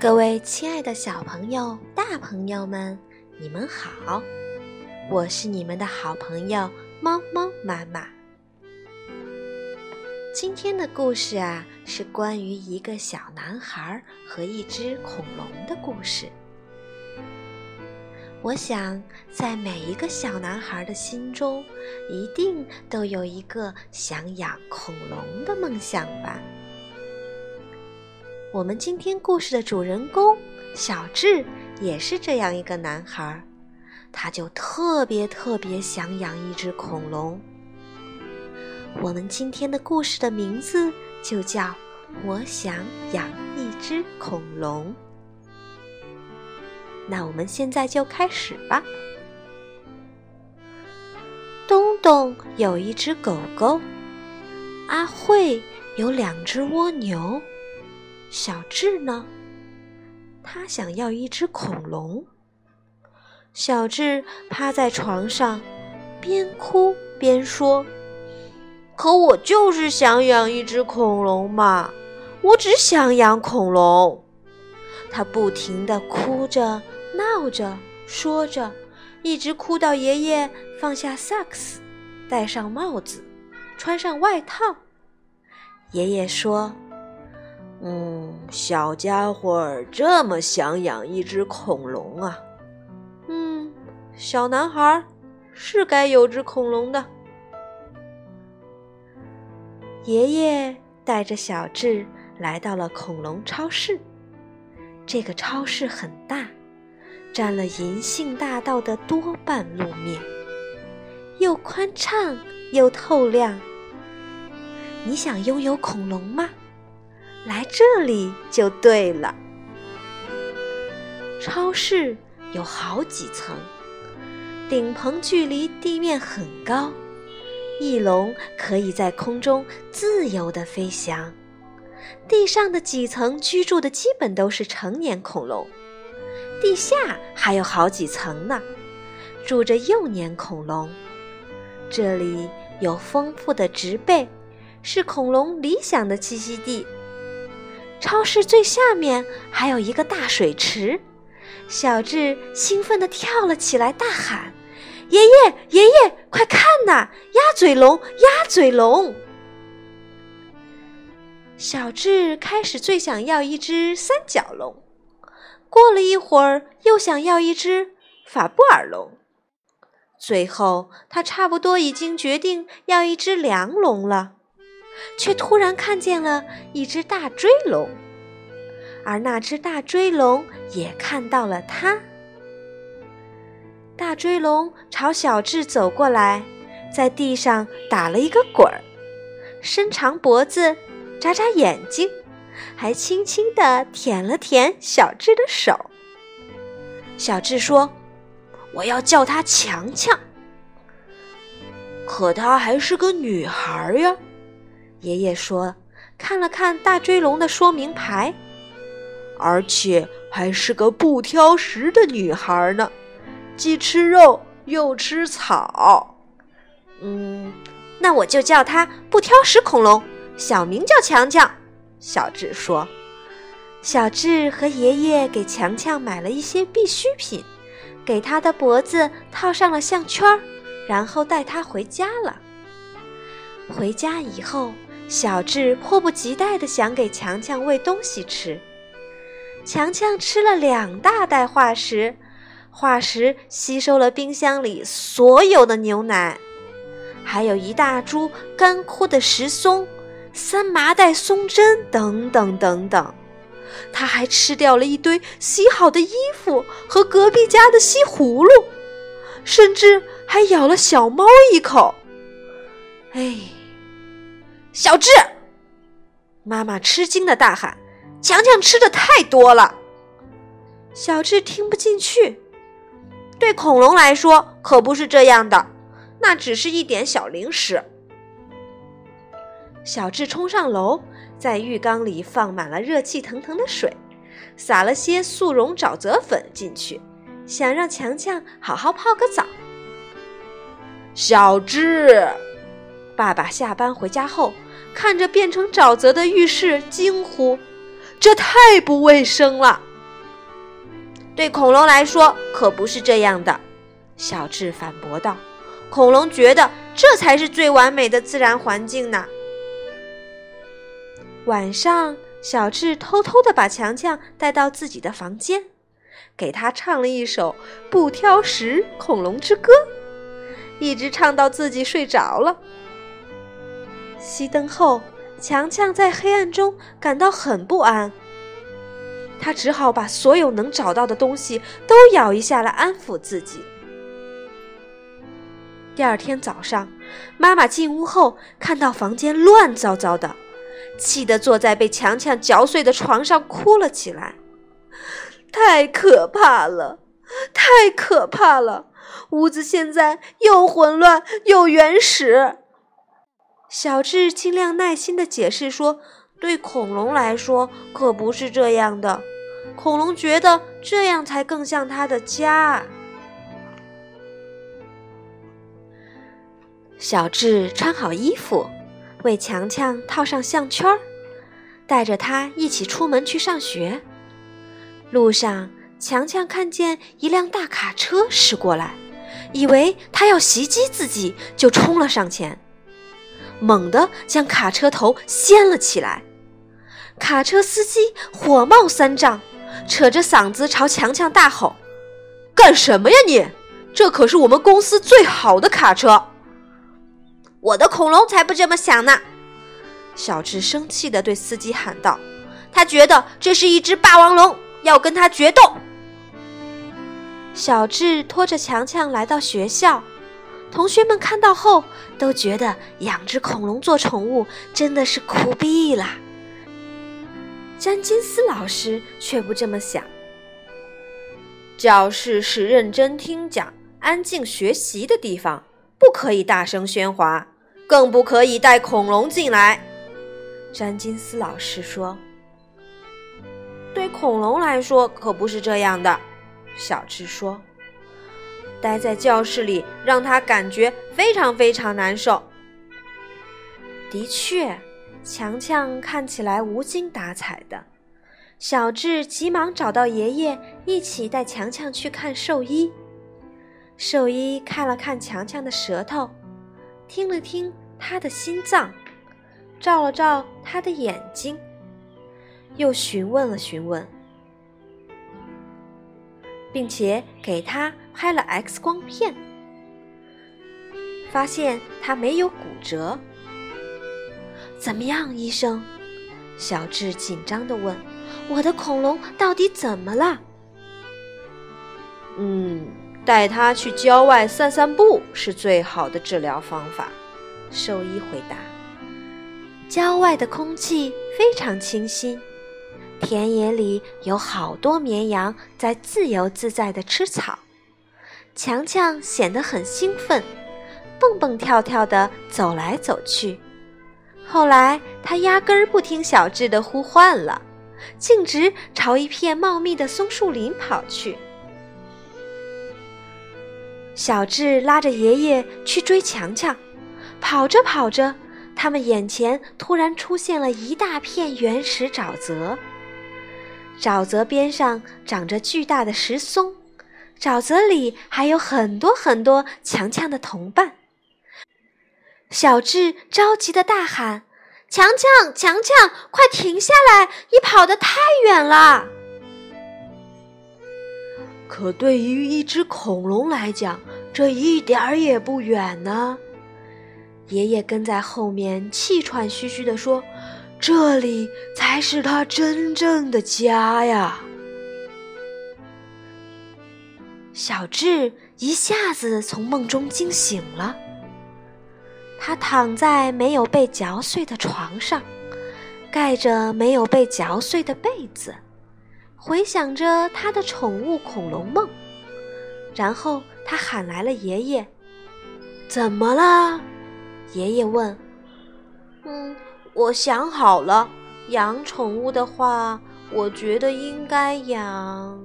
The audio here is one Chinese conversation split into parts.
各位亲爱的小朋友、大朋友们，你们好！我是你们的好朋友猫猫妈妈。今天的故事啊，是关于一个小男孩和一只恐龙的故事。我想，在每一个小男孩的心中，一定都有一个想养恐龙的梦想吧。我们今天故事的主人公小智也是这样一个男孩，他就特别特别想养一只恐龙。我们今天的故事的名字就叫《我想养一只恐龙》。那我们现在就开始吧。东东有一只狗狗，阿慧有两只蜗牛。小智呢？他想要一只恐龙。小智趴在床上，边哭边说：“可我就是想养一只恐龙嘛！我只想养恐龙。”他不停地哭着、闹着、说着，一直哭到爷爷放下萨克斯，戴上帽子，穿上外套。爷爷说。嗯，小家伙这么想养一只恐龙啊？嗯，小男孩是该有只恐龙的。爷爷带着小智来到了恐龙超市。这个超市很大，占了银杏大道的多半路面，又宽敞又透亮。你想拥有恐龙吗？来这里就对了。超市有好几层，顶棚距离地面很高，翼龙可以在空中自由地飞翔。地上的几层居住的基本都是成年恐龙，地下还有好几层呢，住着幼年恐龙。这里有丰富的植被，是恐龙理想的栖息地。超市最下面还有一个大水池，小智兴奋地跳了起来，大喊：“爷爷，爷爷，快看呐，鸭嘴龙，鸭嘴龙！”小智开始最想要一只三角龙，过了一会儿又想要一只法布尔龙，最后他差不多已经决定要一只梁龙了。却突然看见了一只大追龙，而那只大追龙也看到了他。大追龙朝小智走过来，在地上打了一个滚儿，伸长脖子，眨眨眼睛，还轻轻地舔了舔小智的手。小智说：“我要叫她强强。”可她还是个女孩呀。爷爷说：“看了看大追龙的说明牌，而且还是个不挑食的女孩呢，既吃肉又吃草。嗯，那我就叫她不挑食恐龙，小名叫强强。”小智说。小智和爷爷给强强买了一些必需品，给他的脖子套上了项圈，然后带他回家了。回家以后。小智迫不及待地想给强强喂东西吃，强强吃了两大袋化石，化石吸收了冰箱里所有的牛奶，还有一大株干枯的石松、三麻袋松针等等等等。他还吃掉了一堆洗好的衣服和隔壁家的西葫芦，甚至还咬了小猫一口。哎。小智，妈妈吃惊的大喊：“强强吃的太多了。”小智听不进去。对恐龙来说可不是这样的，那只是一点小零食。小智冲上楼，在浴缸里放满了热气腾腾的水，撒了些速溶沼泽粉进去，想让强强好好泡个澡。小智，爸爸下班回家后。看着变成沼泽的浴室，惊呼：“这太不卫生了！对恐龙来说可不是这样的。”小智反驳道。“恐龙觉得这才是最完美的自然环境呢。”晚上，小智偷偷地把强强带到自己的房间，给他唱了一首《不挑食恐龙之歌》，一直唱到自己睡着了。熄灯后，强强在黑暗中感到很不安。他只好把所有能找到的东西都咬一下来安抚自己。第二天早上，妈妈进屋后看到房间乱糟糟的，气得坐在被强强嚼碎的床上哭了起来。太可怕了，太可怕了！屋子现在又混乱又原始。小智尽量耐心地解释说：“对恐龙来说可不是这样的，恐龙觉得这样才更像它的家。”小智穿好衣服，为强强套上项圈，带着他一起出门去上学。路上，强强看见一辆大卡车驶过来，以为他要袭击自己，就冲了上前。猛地将卡车头掀了起来，卡车司机火冒三丈，扯着嗓子朝强强大吼：“干什么呀你？这可是我们公司最好的卡车！”我的恐龙才不这么想呢！小智生气地对司机喊道：“他觉得这是一只霸王龙，要跟他决斗。”小智拖着强强来到学校。同学们看到后都觉得养只恐龙做宠物真的是酷毙了。詹金斯老师却不这么想。教室是认真听讲、安静学习的地方，不可以大声喧哗，更不可以带恐龙进来。詹金斯老师说：“对恐龙来说可不是这样的。”小智说。待在教室里，让他感觉非常非常难受。的确，强强看起来无精打采的。小智急忙找到爷爷，一起带强强去看兽医。兽医看了看强强的舌头，听了听他的心脏，照了照他的眼睛，又询问了询问。并且给他拍了 X 光片，发现他没有骨折。怎么样，医生？小智紧张地问：“我的恐龙到底怎么了？”嗯，带他去郊外散散步是最好的治疗方法。兽医回答：“郊外的空气非常清新。”田野里有好多绵羊在自由自在地吃草，强强显得很兴奋，蹦蹦跳跳地走来走去。后来，他压根儿不听小智的呼唤了，径直朝一片茂密的松树林跑去。小智拉着爷爷去追强强，跑着跑着，他们眼前突然出现了一大片原始沼泽。沼泽边上长着巨大的石松，沼泽里还有很多很多强强的同伴。小智着急的大喊：“强强，强强，快停下来！你跑得太远了。”可对于一只恐龙来讲，这一点儿也不远呢。爷爷跟在后面，气喘吁吁地说。这里才是他真正的家呀！小智一下子从梦中惊醒了，他躺在没有被嚼碎的床上，盖着没有被嚼碎的被子，回想着他的宠物恐龙梦。然后他喊来了爷爷：“怎么了？”爷爷问。“嗯。”我想好了，养宠物的话，我觉得应该养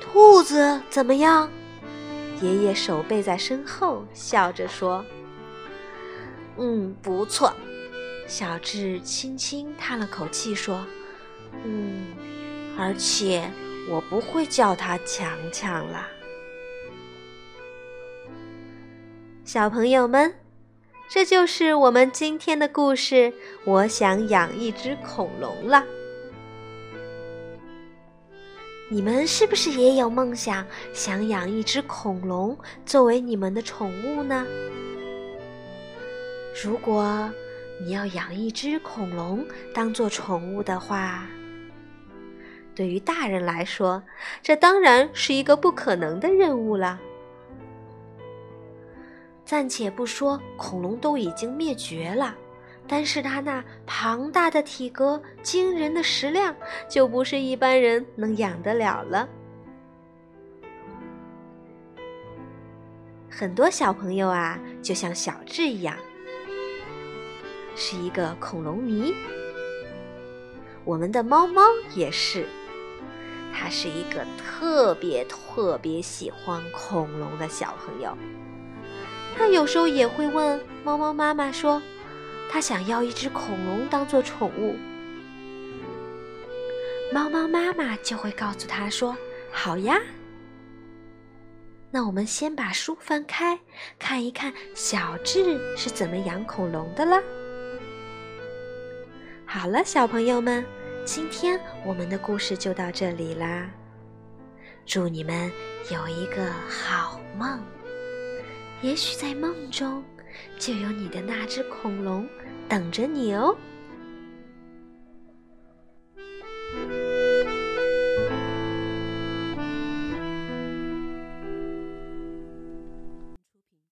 兔子，怎么样？爷爷手背在身后，笑着说：“嗯，不错。”小智轻轻叹了口气说：“嗯，而且我不会叫它强强啦。小朋友们，这就是我们今天的故事。我想养一只恐龙了。你们是不是也有梦想，想养一只恐龙作为你们的宠物呢？如果你要养一只恐龙当做宠物的话，对于大人来说，这当然是一个不可能的任务了。暂且不说恐龙都已经灭绝了，但是它那庞大的体格、惊人的食量，就不是一般人能养得了了。很多小朋友啊，就像小智一样，是一个恐龙迷。我们的猫猫也是，它是一个特别特别喜欢恐龙的小朋友。他有时候也会问猫猫妈妈说：“他想要一只恐龙当做宠物。”猫猫妈妈就会告诉他说：“好呀。”那我们先把书翻开，看一看小智是怎么养恐龙的了。好了，小朋友们，今天我们的故事就到这里啦。祝你们有一个好梦。也许在梦中就有你的那只恐龙等着你哦。